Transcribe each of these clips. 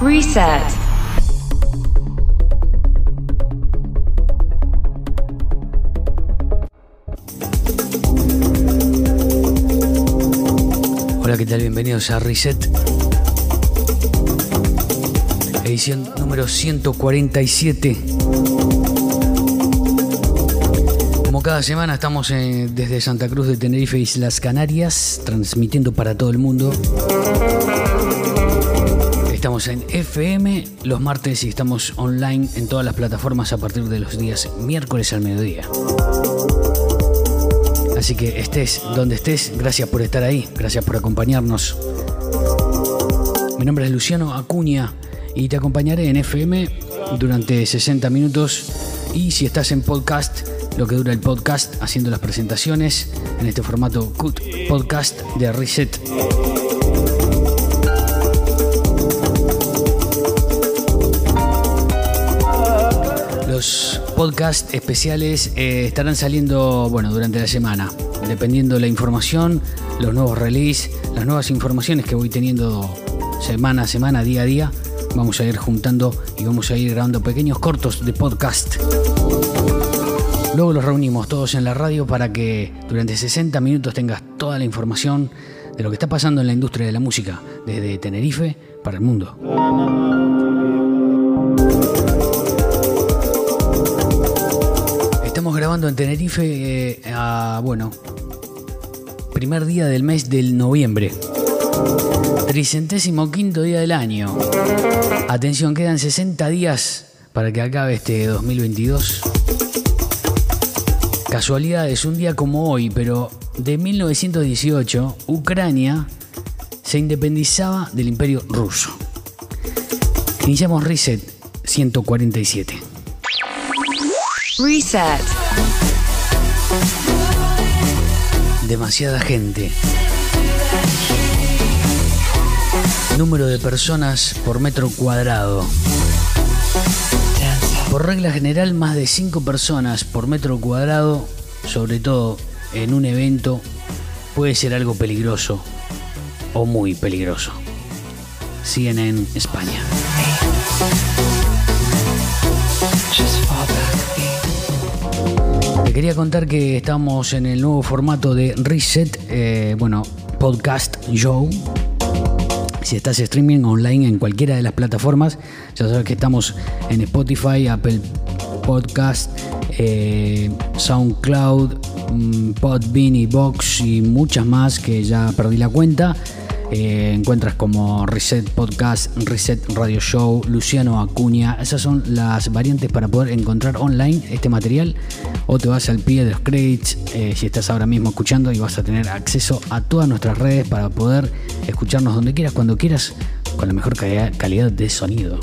Reset. Hola, ¿qué tal? Bienvenidos a Reset. Edición número 147. Como cada semana estamos eh, desde Santa Cruz de Tenerife, Islas Canarias, transmitiendo para todo el mundo. Estamos en FM los martes y estamos online en todas las plataformas a partir de los días miércoles al mediodía. Así que estés donde estés, gracias por estar ahí, gracias por acompañarnos. Mi nombre es Luciano Acuña y te acompañaré en FM durante 60 minutos y si estás en podcast, lo que dura el podcast haciendo las presentaciones en este formato CUT Podcast de Reset. Podcasts especiales eh, estarán saliendo bueno, durante la semana, dependiendo de la información, los nuevos releases, las nuevas informaciones que voy teniendo semana a semana, día a día. Vamos a ir juntando y vamos a ir grabando pequeños cortos de podcast. Luego los reunimos todos en la radio para que durante 60 minutos tengas toda la información de lo que está pasando en la industria de la música, desde Tenerife para el mundo. Estamos grabando en Tenerife eh, a, bueno, primer día del mes del noviembre. Tricentésimo quinto día del año. Atención, quedan 60 días para que acabe este 2022. Casualidad, es un día como hoy, pero de 1918, Ucrania se independizaba del imperio ruso. Iniciamos Reset 147. Reset. Demasiada gente. Número de personas por metro cuadrado. Por regla general, más de 5 personas por metro cuadrado, sobre todo en un evento, puede ser algo peligroso o muy peligroso. CNN España. Te quería contar que estamos en el nuevo formato de Reset, eh, bueno, podcast show. Si estás streaming online en cualquiera de las plataformas, ya sabes que estamos en Spotify, Apple Podcast, eh, SoundCloud, mm, Podbean y Box y muchas más que ya perdí la cuenta. Eh, encuentras como Reset Podcast, Reset Radio Show, Luciano Acuña. Esas son las variantes para poder encontrar online este material. O te vas al pie de los credits eh, si estás ahora mismo escuchando y vas a tener acceso a todas nuestras redes para poder escucharnos donde quieras, cuando quieras, con la mejor calidad, calidad de sonido.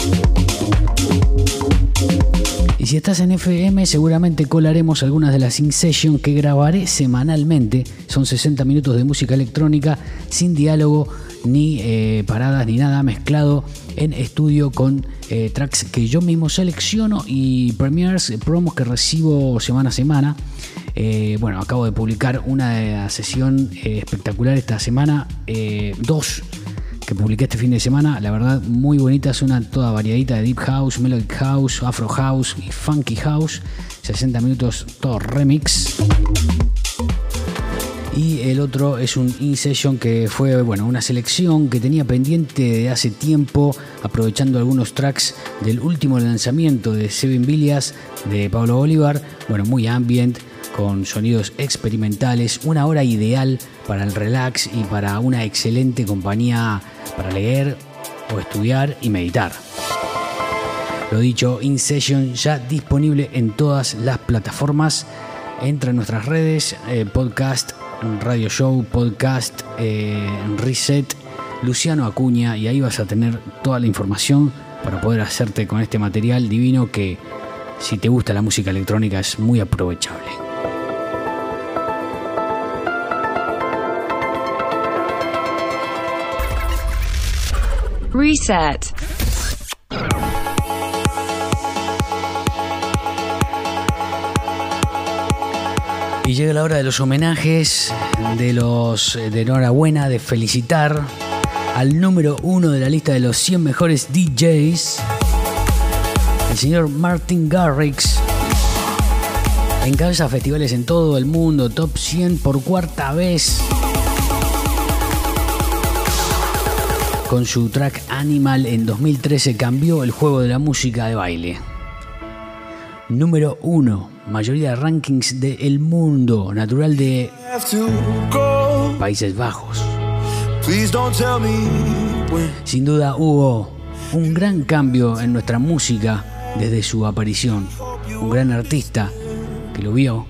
Y si estás en FM, seguramente colaremos algunas de las in session que grabaré semanalmente. Son 60 minutos de música electrónica sin diálogo, ni eh, paradas, ni nada, mezclado en estudio con eh, tracks que yo mismo selecciono y premiers, promos que recibo semana a semana. Eh, bueno, acabo de publicar una sesión espectacular esta semana, dos que publiqué este fin de semana, la verdad muy bonita, es una toda variadita de Deep House, Melodic House, Afro House y Funky House, 60 minutos todo remix. Y el otro es un in-session que fue bueno, una selección que tenía pendiente de hace tiempo, aprovechando algunos tracks del último lanzamiento de Seven Villas de Pablo Bolívar, bueno, muy ambient, con sonidos experimentales, una hora ideal para el relax y para una excelente compañía para leer o estudiar y meditar. Lo dicho, In Session ya disponible en todas las plataformas. Entra en nuestras redes, eh, podcast, radio show, podcast, eh, reset, Luciano Acuña, y ahí vas a tener toda la información para poder hacerte con este material divino que si te gusta la música electrónica es muy aprovechable. Reset. Y llega la hora de los homenajes, de los de enhorabuena, de felicitar al número uno de la lista de los 100 mejores DJs, el señor Martin Garrix. Encabeza festivales en todo el mundo, top 100 por cuarta vez. Con su track Animal en 2013 cambió el juego de la música de baile. Número 1, mayoría de rankings del mundo, natural de Países Bajos. Sin duda hubo un gran cambio en nuestra música desde su aparición. Un gran artista que lo vio,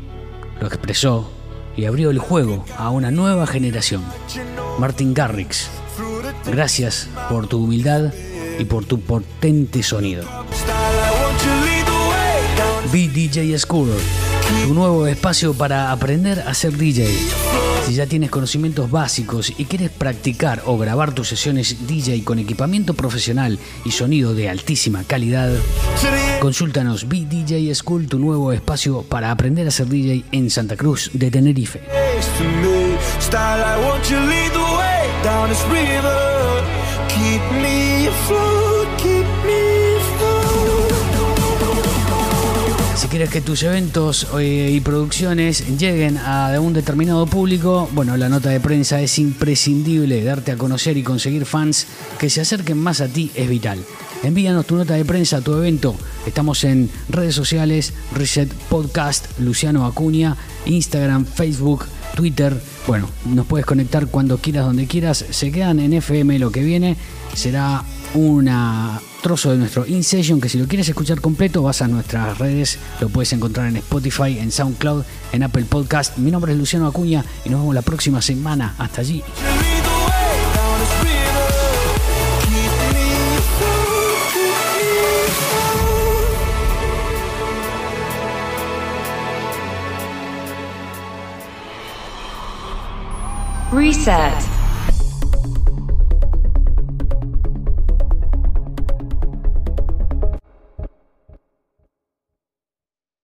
lo expresó y abrió el juego a una nueva generación. Martin Garrix, Gracias por tu humildad y por tu potente sonido. Be DJ School, tu nuevo espacio para aprender a ser DJ. Si ya tienes conocimientos básicos y quieres practicar o grabar tus sesiones DJ con equipamiento profesional y sonido de altísima calidad, consúltanos Be DJ School, tu nuevo espacio para aprender a ser DJ en Santa Cruz de Tenerife. Si quieres que tus eventos eh, y producciones lleguen a un determinado público, bueno, la nota de prensa es imprescindible. Darte a conocer y conseguir fans que se acerquen más a ti es vital. Envíanos tu nota de prensa a tu evento. Estamos en redes sociales, Reset Podcast, Luciano Acuña, Instagram, Facebook, Twitter. Bueno, nos puedes conectar cuando quieras, donde quieras. Se quedan en FM lo que viene. Será un trozo de nuestro In Session que si lo quieres escuchar completo vas a nuestras redes, lo puedes encontrar en Spotify, en SoundCloud, en Apple Podcast. Mi nombre es Luciano Acuña y nos vemos la próxima semana. Hasta allí. Reset.